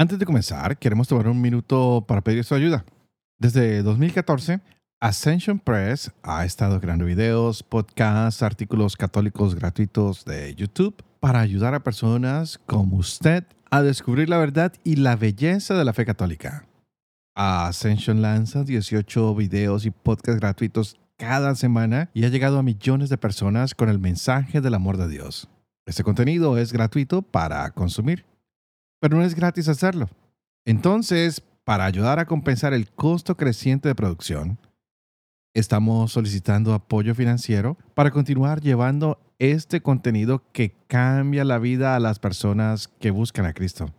Antes de comenzar, queremos tomar un minuto para pedir su ayuda. Desde 2014, Ascension Press ha estado creando videos, podcasts, artículos católicos gratuitos de YouTube para ayudar a personas como usted a descubrir la verdad y la belleza de la fe católica. Ascension lanza 18 videos y podcasts gratuitos cada semana y ha llegado a millones de personas con el mensaje del amor de Dios. Este contenido es gratuito para consumir pero no es gratis hacerlo. Entonces, para ayudar a compensar el costo creciente de producción, estamos solicitando apoyo financiero para continuar llevando este contenido que cambia la vida a las personas que buscan a Cristo.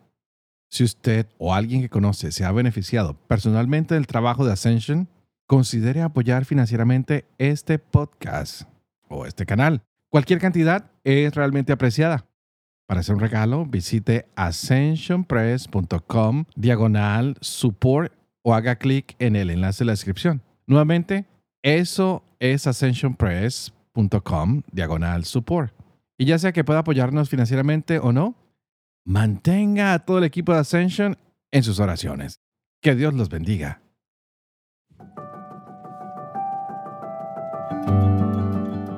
Si usted o alguien que conoce se ha beneficiado personalmente del trabajo de Ascension, considere apoyar financieramente este podcast o este canal. Cualquier cantidad es realmente apreciada. Para hacer un regalo, visite ascensionpress.com diagonal support o haga clic en el enlace de la descripción. Nuevamente, eso es ascensionpress.com diagonal support. Y ya sea que pueda apoyarnos financieramente o no, mantenga a todo el equipo de Ascension en sus oraciones. Que Dios los bendiga.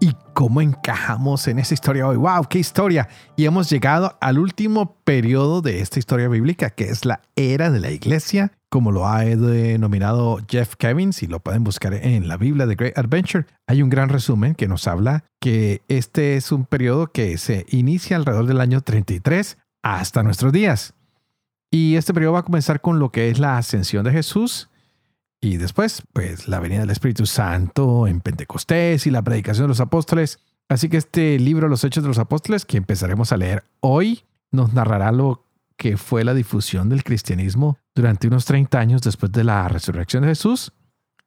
y cómo encajamos en esa historia hoy. ¡Wow! ¡Qué historia! Y hemos llegado al último periodo de esta historia bíblica, que es la era de la iglesia, como lo ha denominado Jeff Kevin, si lo pueden buscar en la Biblia de Great Adventure. Hay un gran resumen que nos habla que este es un periodo que se inicia alrededor del año 33 hasta nuestros días. Y este periodo va a comenzar con lo que es la ascensión de Jesús y después, pues la venida del Espíritu Santo en Pentecostés y la predicación de los apóstoles. Así que este libro, Los Hechos de los Apóstoles, que empezaremos a leer hoy, nos narrará lo que fue la difusión del cristianismo durante unos 30 años después de la resurrección de Jesús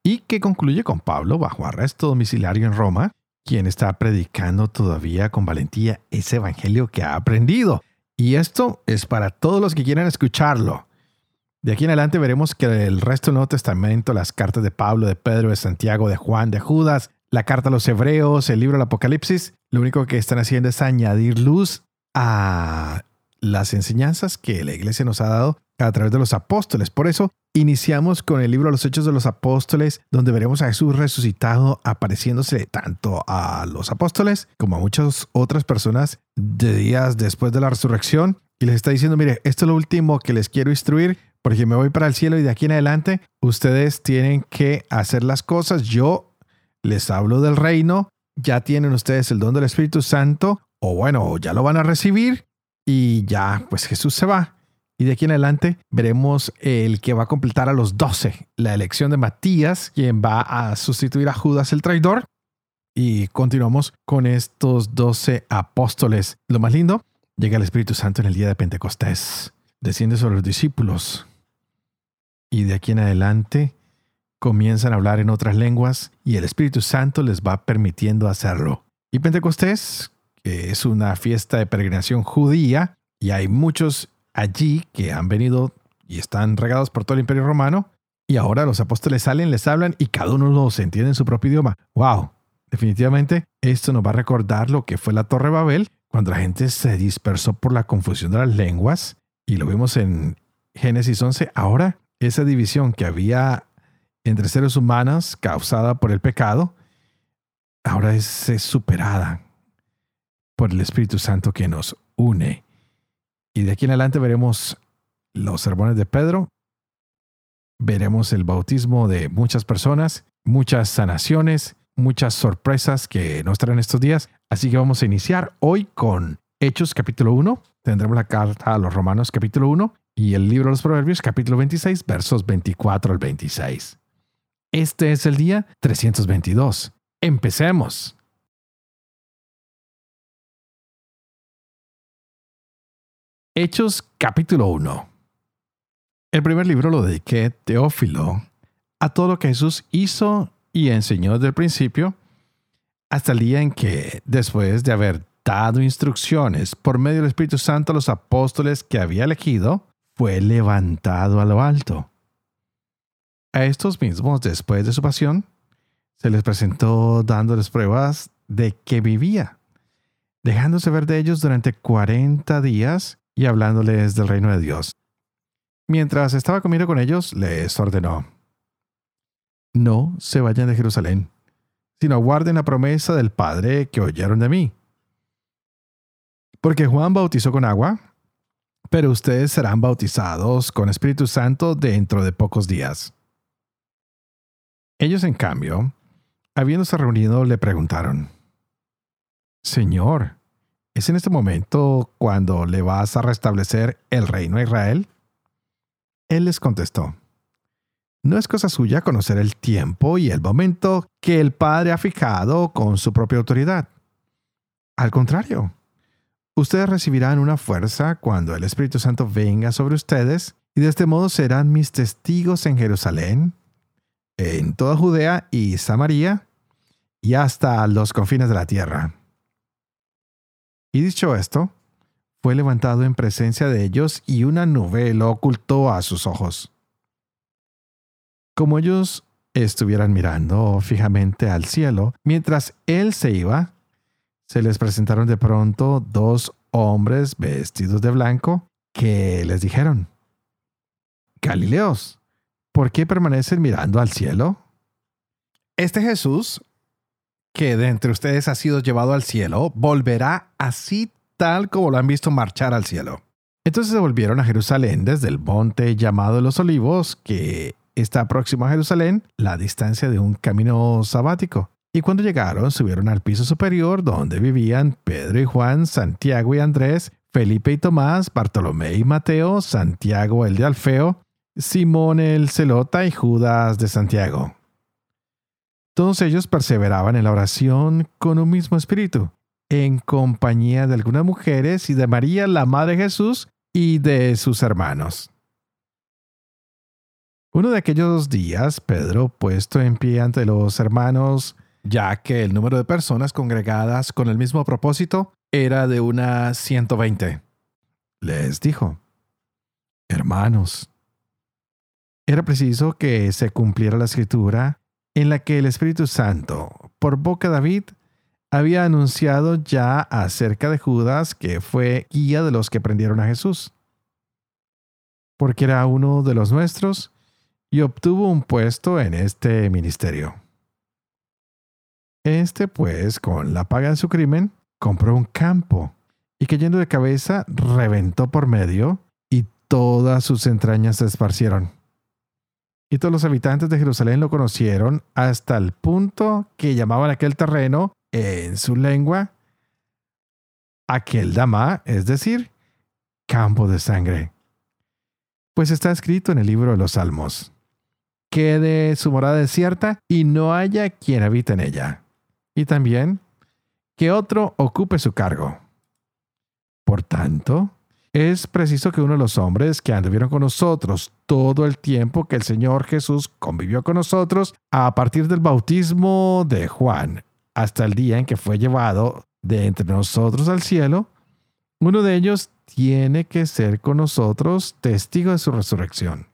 y que concluye con Pablo bajo arresto domiciliario en Roma, quien está predicando todavía con valentía ese evangelio que ha aprendido. Y esto es para todos los que quieran escucharlo. De aquí en adelante veremos que el resto del Nuevo Testamento, las cartas de Pablo, de Pedro, de Santiago, de Juan, de Judas, la carta a los Hebreos, el libro del Apocalipsis, lo único que están haciendo es añadir luz a las enseñanzas que la iglesia nos ha dado a través de los apóstoles. Por eso iniciamos con el libro Los Hechos de los Apóstoles, donde veremos a Jesús resucitado apareciéndose tanto a los apóstoles como a muchas otras personas de días después de la resurrección. Y les está diciendo, mire, esto es lo último que les quiero instruir porque me voy para el cielo y de aquí en adelante ustedes tienen que hacer las cosas. Yo les hablo del reino, ya tienen ustedes el don del Espíritu Santo, o bueno, ya lo van a recibir y ya, pues Jesús se va. Y de aquí en adelante veremos el que va a completar a los doce, la elección de Matías, quien va a sustituir a Judas el traidor. Y continuamos con estos doce apóstoles. Lo más lindo, llega el Espíritu Santo en el día de Pentecostés. Desciende sobre los discípulos y de aquí en adelante comienzan a hablar en otras lenguas y el Espíritu Santo les va permitiendo hacerlo. Y Pentecostés, que es una fiesta de peregrinación judía, y hay muchos allí que han venido y están regados por todo el imperio romano, y ahora los apóstoles salen, les hablan y cada uno los entiende en su propio idioma. ¡Wow! Definitivamente, esto nos va a recordar lo que fue la Torre Babel, cuando la gente se dispersó por la confusión de las lenguas, y lo vemos en Génesis 11. Ahora esa división que había entre seres humanos causada por el pecado, ahora es, superada por el Espíritu Santo que nos une. Y de aquí en adelante veremos los sermones de Pedro, veremos el bautismo de muchas personas, muchas sanaciones, muchas sorpresas que nos traen estos días. Así que vamos a iniciar hoy con Hechos capítulo 1. Tendremos la carta a los Romanos capítulo 1 y el libro de los Proverbios, capítulo 26, versos 24 al 26. Este es el día 322. Empecemos. Hechos capítulo 1. El primer libro lo dediqué, Teófilo, a todo lo que Jesús hizo y enseñó desde el principio, hasta el día en que, después de haber dado instrucciones por medio del Espíritu Santo a los apóstoles que había elegido, fue levantado a lo alto. A estos mismos, después de su pasión, se les presentó dándoles pruebas de que vivía, dejándose ver de ellos durante cuarenta días y hablándoles del reino de Dios. Mientras estaba comiendo con ellos, les ordenó, no se vayan de Jerusalén, sino guarden la promesa del Padre que oyeron de mí. Porque Juan bautizó con agua, pero ustedes serán bautizados con Espíritu Santo dentro de pocos días. Ellos, en cambio, habiéndose reunido, le preguntaron, Señor, ¿es en este momento cuando le vas a restablecer el reino a Israel? Él les contestó, no es cosa suya conocer el tiempo y el momento que el Padre ha fijado con su propia autoridad. Al contrario, ustedes recibirán una fuerza cuando el Espíritu Santo venga sobre ustedes y de este modo serán mis testigos en Jerusalén, en toda Judea y Samaria y hasta los confines de la tierra. Y dicho esto, fue levantado en presencia de ellos y una nube lo ocultó a sus ojos. Como ellos estuvieran mirando fijamente al cielo, mientras él se iba, se les presentaron de pronto dos hombres vestidos de blanco que les dijeron, Galileos, ¿por qué permanecen mirando al cielo? Este Jesús, que de entre ustedes ha sido llevado al cielo, volverá así tal como lo han visto marchar al cielo. Entonces se volvieron a Jerusalén desde el monte llamado Los Olivos, que está próximo a Jerusalén, la distancia de un camino sabático. Y cuando llegaron, subieron al piso superior donde vivían Pedro y Juan, Santiago y Andrés, Felipe y Tomás, Bartolomé y Mateo, Santiago el de Alfeo, Simón el Celota y Judas de Santiago. Todos ellos perseveraban en la oración con un mismo espíritu, en compañía de algunas mujeres y de María, la Madre de Jesús, y de sus hermanos. Uno de aquellos días, Pedro, puesto en pie ante los hermanos, ya que el número de personas congregadas con el mismo propósito era de unas 120, les dijo, Hermanos, era preciso que se cumpliera la escritura en la que el Espíritu Santo, por boca de David, había anunciado ya acerca de Judas que fue guía de los que prendieron a Jesús, porque era uno de los nuestros y obtuvo un puesto en este ministerio. Este, pues, con la paga de su crimen, compró un campo y cayendo de cabeza, reventó por medio y todas sus entrañas se esparcieron. Y todos los habitantes de Jerusalén lo conocieron hasta el punto que llamaban aquel terreno, en su lengua, aquel dama, es decir, campo de sangre. Pues está escrito en el libro de los Salmos quede su morada desierta y no haya quien habite en ella. Y también que otro ocupe su cargo. Por tanto, es preciso que uno de los hombres que anduvieron con nosotros todo el tiempo que el Señor Jesús convivió con nosotros, a partir del bautismo de Juan hasta el día en que fue llevado de entre nosotros al cielo, uno de ellos tiene que ser con nosotros testigo de su resurrección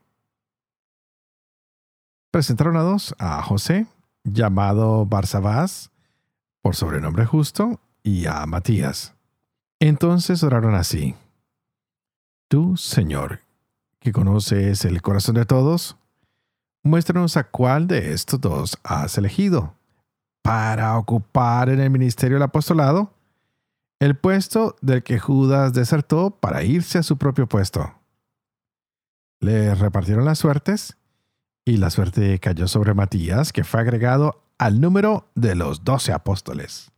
presentaron a dos, a José, llamado Barsabás, por sobrenombre justo, y a Matías. Entonces oraron así. Tú, Señor, que conoces el corazón de todos, muéstranos a cuál de estos dos has elegido para ocupar en el ministerio del apostolado el puesto del que Judas desertó para irse a su propio puesto. Le repartieron las suertes y la suerte cayó sobre Matías, que fue agregado al número de los doce apóstoles.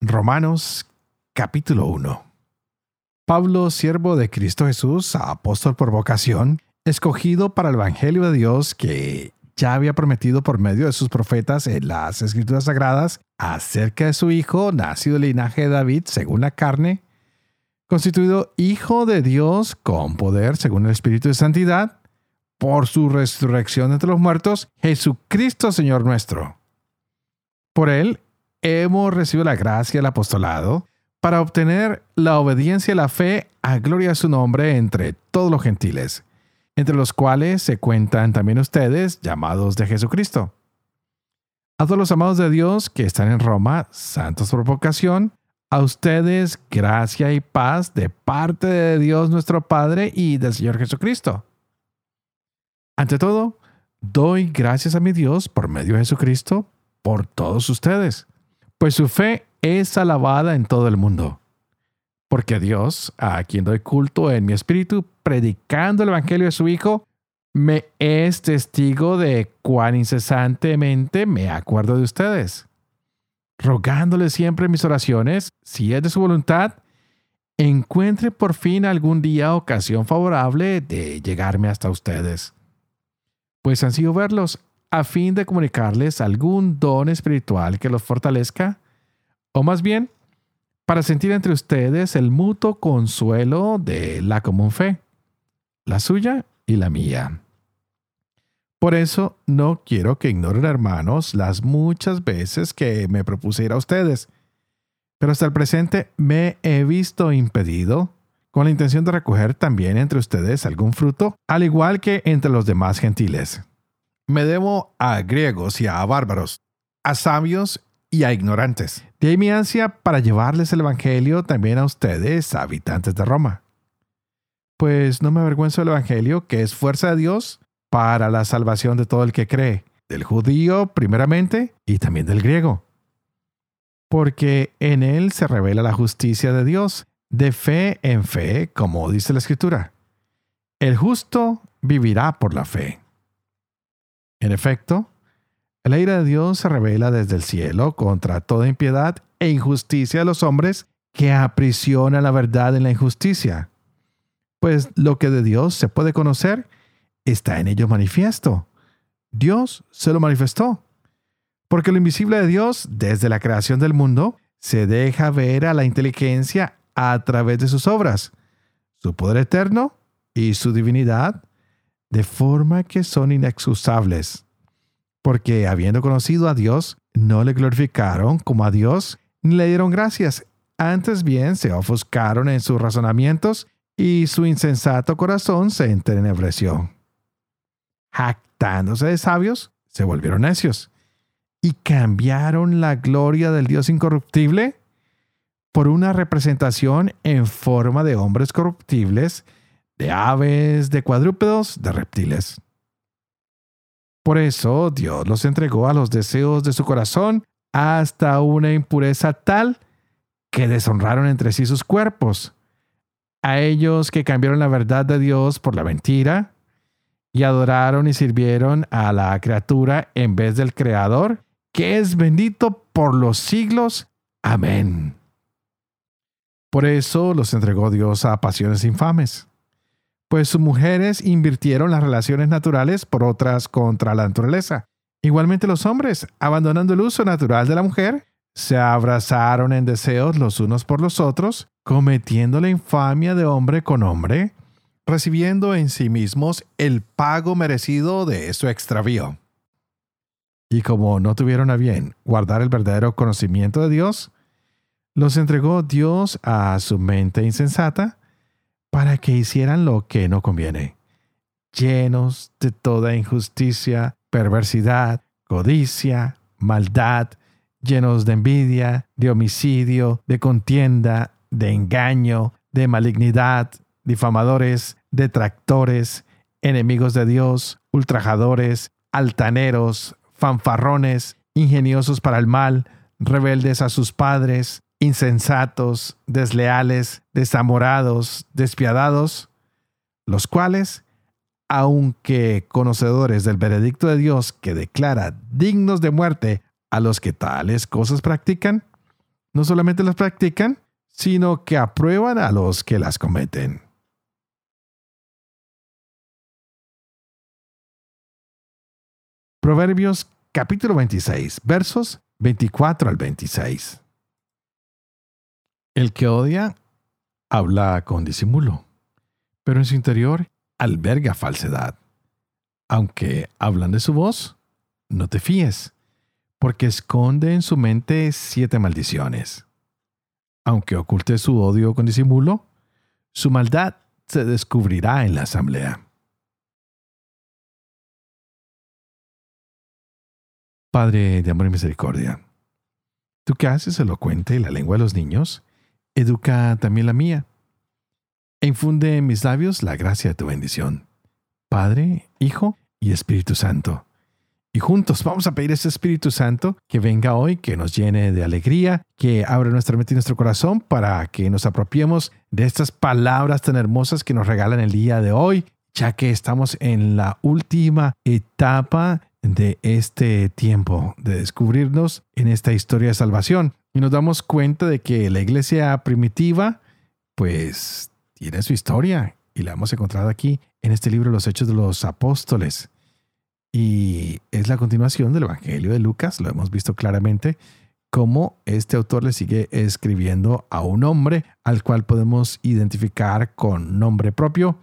Romanos capítulo 1 Pablo, siervo de Cristo Jesús, apóstol por vocación, escogido para el Evangelio de Dios que ya había prometido por medio de sus profetas en las Escrituras Sagradas acerca de su Hijo, nacido del linaje de David según la carne, constituido Hijo de Dios con poder según el Espíritu de Santidad, por su resurrección entre los muertos, Jesucristo Señor nuestro. Por él hemos recibido la gracia del apostolado para obtener la obediencia y la fe a gloria de su nombre entre todos los gentiles, entre los cuales se cuentan también ustedes, llamados de Jesucristo. A todos los amados de Dios que están en Roma, santos por vocación, a ustedes gracia y paz de parte de Dios nuestro Padre y del Señor Jesucristo. Ante todo, doy gracias a mi Dios por medio de Jesucristo por todos ustedes, pues su fe es alabada en todo el mundo. Porque Dios, a quien doy culto en mi espíritu, predicando el Evangelio de su Hijo, me es testigo de cuán incesantemente me acuerdo de ustedes, rogándole siempre mis oraciones, si es de su voluntad, encuentre por fin algún día ocasión favorable de llegarme hasta ustedes pues han sido verlos a fin de comunicarles algún don espiritual que los fortalezca, o más bien, para sentir entre ustedes el mutuo consuelo de la común fe, la suya y la mía. Por eso no quiero que ignoren, hermanos, las muchas veces que me propuse ir a ustedes, pero hasta el presente me he visto impedido con la intención de recoger también entre ustedes algún fruto, al igual que entre los demás gentiles. Me debo a griegos y a bárbaros, a sabios y a ignorantes. De ahí mi ansia para llevarles el Evangelio también a ustedes, habitantes de Roma. Pues no me avergüenzo del Evangelio, que es fuerza de Dios para la salvación de todo el que cree, del judío primeramente y también del griego. Porque en él se revela la justicia de Dios de fe en fe, como dice la Escritura. El justo vivirá por la fe. En efecto, la ira de Dios se revela desde el cielo contra toda impiedad e injusticia de los hombres que aprisiona la verdad en la injusticia. Pues lo que de Dios se puede conocer está en ellos manifiesto. Dios se lo manifestó. Porque lo invisible de Dios, desde la creación del mundo, se deja ver a la inteligencia a través de sus obras, su poder eterno y su divinidad, de forma que son inexcusables. Porque habiendo conocido a Dios, no le glorificaron como a Dios, ni le dieron gracias. Antes bien se ofuscaron en sus razonamientos y su insensato corazón se entenebreció. Jactándose de sabios, se volvieron necios y cambiaron la gloria del Dios incorruptible por una representación en forma de hombres corruptibles, de aves, de cuadrúpedos, de reptiles. Por eso Dios los entregó a los deseos de su corazón hasta una impureza tal que deshonraron entre sí sus cuerpos, a ellos que cambiaron la verdad de Dios por la mentira, y adoraron y sirvieron a la criatura en vez del Creador, que es bendito por los siglos. Amén. Por eso los entregó Dios a pasiones infames, pues sus mujeres invirtieron las relaciones naturales por otras contra la naturaleza. Igualmente los hombres, abandonando el uso natural de la mujer, se abrazaron en deseos los unos por los otros, cometiendo la infamia de hombre con hombre, recibiendo en sí mismos el pago merecido de su extravío. Y como no tuvieron a bien guardar el verdadero conocimiento de Dios, los entregó Dios a su mente insensata para que hicieran lo que no conviene, llenos de toda injusticia, perversidad, codicia, maldad, llenos de envidia, de homicidio, de contienda, de engaño, de malignidad, difamadores, detractores, enemigos de Dios, ultrajadores, altaneros, fanfarrones, ingeniosos para el mal, rebeldes a sus padres, insensatos, desleales, desamorados, despiadados, los cuales, aunque conocedores del veredicto de Dios que declara dignos de muerte a los que tales cosas practican, no solamente las practican, sino que aprueban a los que las cometen. Proverbios capítulo 26, versos 24 al 26. El que odia habla con disimulo, pero en su interior alberga falsedad. Aunque hablan de su voz, no te fíes, porque esconde en su mente siete maldiciones. Aunque oculte su odio con disimulo, su maldad se descubrirá en la asamblea. Padre de amor y misericordia, tú que haces elocuente la lengua de los niños, educa también la mía, e infunde en mis labios la gracia de tu bendición. Padre, Hijo y Espíritu Santo. Y juntos vamos a pedir a ese Espíritu Santo que venga hoy, que nos llene de alegría, que abra nuestra mente y nuestro corazón para que nos apropiemos de estas palabras tan hermosas que nos regalan el día de hoy, ya que estamos en la última etapa de este tiempo, de descubrirnos en esta historia de salvación. Y nos damos cuenta de que la iglesia primitiva, pues, tiene su historia y la hemos encontrado aquí en este libro Los Hechos de los Apóstoles. Y es la continuación del Evangelio de Lucas, lo hemos visto claramente, cómo este autor le sigue escribiendo a un hombre al cual podemos identificar con nombre propio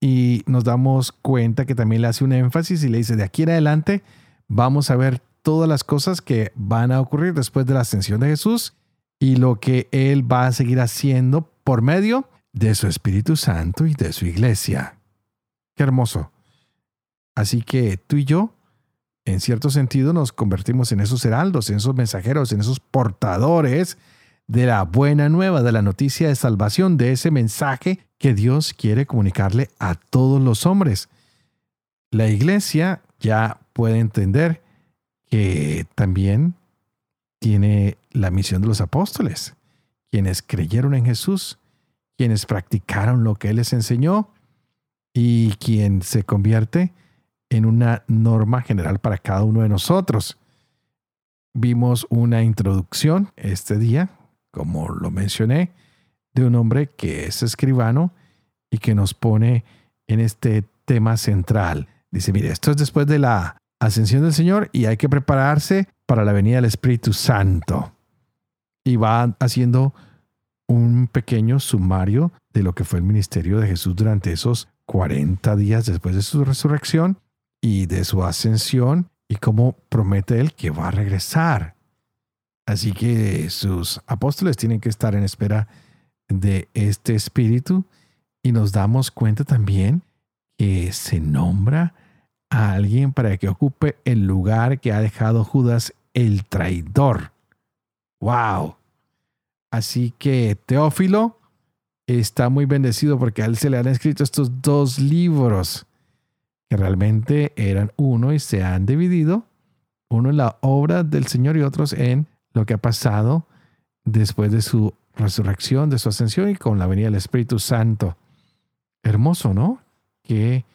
y nos damos cuenta que también le hace un énfasis y le dice, de aquí en adelante vamos a ver todas las cosas que van a ocurrir después de la ascensión de Jesús y lo que Él va a seguir haciendo por medio de su Espíritu Santo y de su iglesia. Qué hermoso. Así que tú y yo, en cierto sentido, nos convertimos en esos heraldos, en esos mensajeros, en esos portadores de la buena nueva, de la noticia de salvación, de ese mensaje que Dios quiere comunicarle a todos los hombres. La iglesia ya puede entender que también tiene la misión de los apóstoles, quienes creyeron en Jesús, quienes practicaron lo que Él les enseñó y quien se convierte en una norma general para cada uno de nosotros. Vimos una introducción este día, como lo mencioné, de un hombre que es escribano y que nos pone en este tema central. Dice, mire, esto es después de la ascensión del Señor y hay que prepararse para la venida del Espíritu Santo. Y va haciendo un pequeño sumario de lo que fue el ministerio de Jesús durante esos 40 días después de su resurrección y de su ascensión y cómo promete él que va a regresar. Así que sus apóstoles tienen que estar en espera de este espíritu y nos damos cuenta también que se nombra a alguien para que ocupe el lugar que ha dejado Judas el traidor. ¡Wow! Así que Teófilo está muy bendecido porque a él se le han escrito estos dos libros que realmente eran uno y se han dividido, uno en la obra del Señor y otros en lo que ha pasado después de su resurrección, de su ascensión y con la venida del Espíritu Santo. Hermoso, ¿no? Qué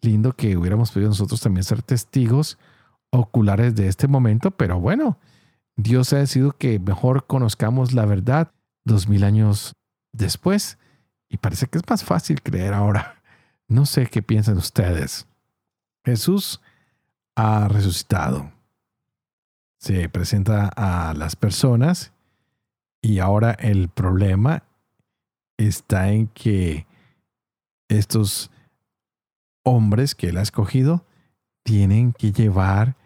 lindo que hubiéramos podido nosotros también ser testigos oculares de este momento, pero bueno, Dios ha decidido que mejor conozcamos la verdad dos mil años después y parece que es más fácil creer ahora. No sé qué piensan ustedes. Jesús ha resucitado. Se presenta a las personas y ahora el problema está en que estos hombres que él ha escogido tienen que llevar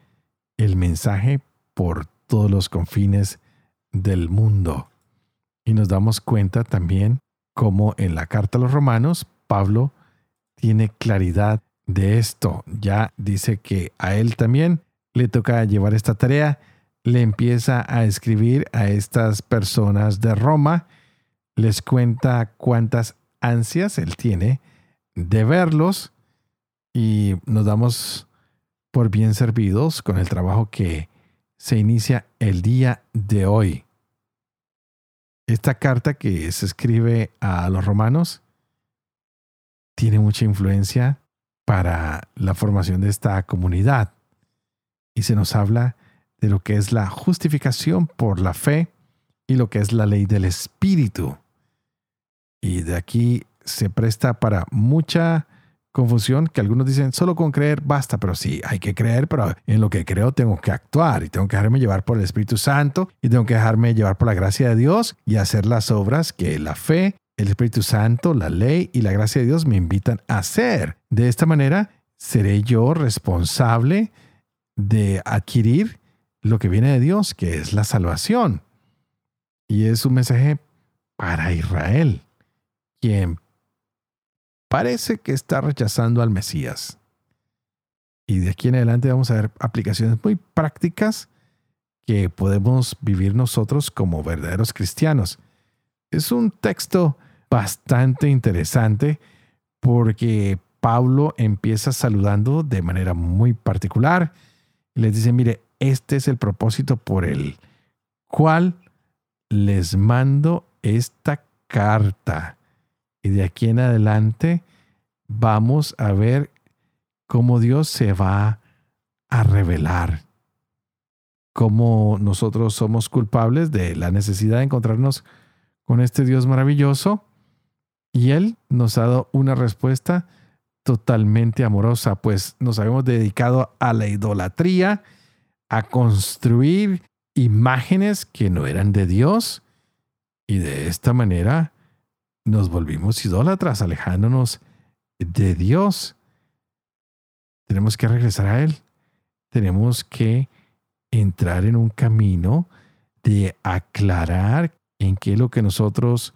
el mensaje por todos los confines del mundo. Y nos damos cuenta también cómo en la carta a los romanos Pablo tiene claridad de esto. Ya dice que a él también le toca llevar esta tarea. Le empieza a escribir a estas personas de Roma. Les cuenta cuántas ansias él tiene de verlos y nos damos por bien servidos con el trabajo que se inicia el día de hoy. Esta carta que se escribe a los romanos tiene mucha influencia para la formación de esta comunidad y se nos habla de lo que es la justificación por la fe y lo que es la ley del Espíritu. Y de aquí se presta para mucha confusión que algunos dicen solo con creer basta, pero sí, hay que creer, pero en lo que creo tengo que actuar y tengo que dejarme llevar por el Espíritu Santo y tengo que dejarme llevar por la gracia de Dios y hacer las obras que la fe, el Espíritu Santo, la ley y la gracia de Dios me invitan a hacer. De esta manera seré yo responsable de adquirir lo que viene de Dios, que es la salvación. Y es un mensaje para Israel, quien parece que está rechazando al Mesías. Y de aquí en adelante vamos a ver aplicaciones muy prácticas que podemos vivir nosotros como verdaderos cristianos. Es un texto bastante interesante porque Pablo empieza saludando de manera muy particular y les dice, mire, este es el propósito por el cual les mando esta carta. Y de aquí en adelante vamos a ver cómo Dios se va a revelar, cómo nosotros somos culpables de la necesidad de encontrarnos con este Dios maravilloso. Y Él nos ha dado una respuesta totalmente amorosa, pues nos habíamos dedicado a la idolatría, a construir imágenes que no eran de Dios y de esta manera nos volvimos idólatras, alejándonos de Dios. Tenemos que regresar a Él. Tenemos que entrar en un camino de aclarar en qué es lo que nosotros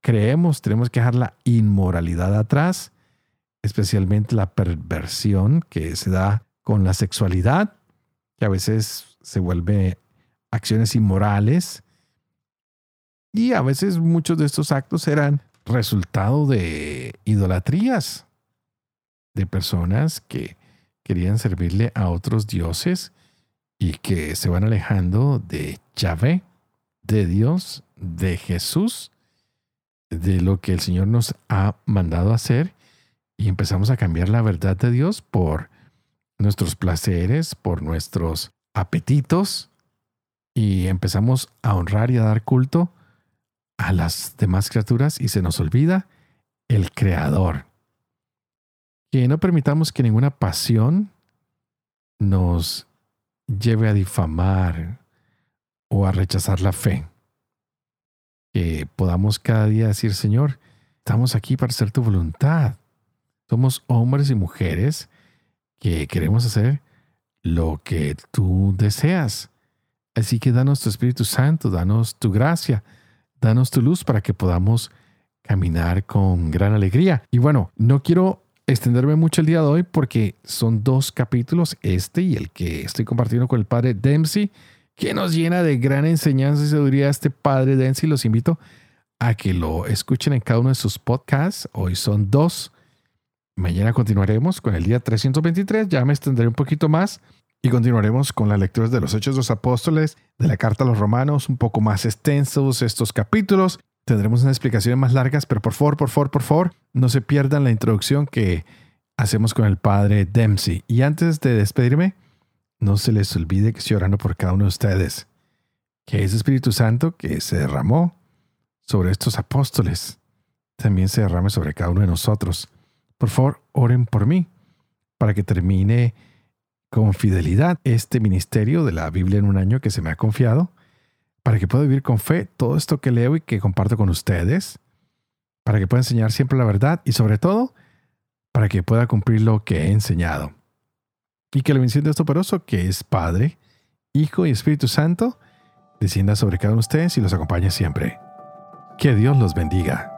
creemos. Tenemos que dejar la inmoralidad atrás, especialmente la perversión que se da con la sexualidad, que a veces se vuelve acciones inmorales. Y a veces muchos de estos actos eran resultado de idolatrías, de personas que querían servirle a otros dioses y que se van alejando de Yahvé, de Dios, de Jesús, de lo que el Señor nos ha mandado hacer y empezamos a cambiar la verdad de Dios por nuestros placeres, por nuestros apetitos y empezamos a honrar y a dar culto a las demás criaturas y se nos olvida el Creador. Que no permitamos que ninguna pasión nos lleve a difamar o a rechazar la fe. Que podamos cada día decir, Señor, estamos aquí para hacer tu voluntad. Somos hombres y mujeres que queremos hacer lo que tú deseas. Así que danos tu Espíritu Santo, danos tu gracia, danos tu luz para que podamos caminar con gran alegría. Y bueno, no quiero extenderme mucho el día de hoy porque son dos capítulos, este y el que estoy compartiendo con el padre Dempsey, que nos llena de gran enseñanza y sabiduría este padre Dempsey. Los invito a que lo escuchen en cada uno de sus podcasts. Hoy son dos. Mañana continuaremos con el día 323. Ya me extenderé un poquito más. Y continuaremos con las lecturas de los Hechos de los Apóstoles, de la Carta a los Romanos, un poco más extensos estos capítulos. Tendremos unas explicaciones más largas, pero por favor, por favor, por favor, no se pierdan la introducción que hacemos con el padre Dempsey. Y antes de despedirme, no se les olvide que estoy orando por cada uno de ustedes, que ese Espíritu Santo que se derramó sobre estos apóstoles, también se derrame sobre cada uno de nosotros. Por favor, oren por mí, para que termine con fidelidad este ministerio de la Biblia en un año que se me ha confiado, para que pueda vivir con fe todo esto que leo y que comparto con ustedes, para que pueda enseñar siempre la verdad y sobre todo, para que pueda cumplir lo que he enseñado. Y que la bendición de operoso, que es Padre, Hijo y Espíritu Santo, descienda sobre cada uno de ustedes y los acompañe siempre. Que Dios los bendiga.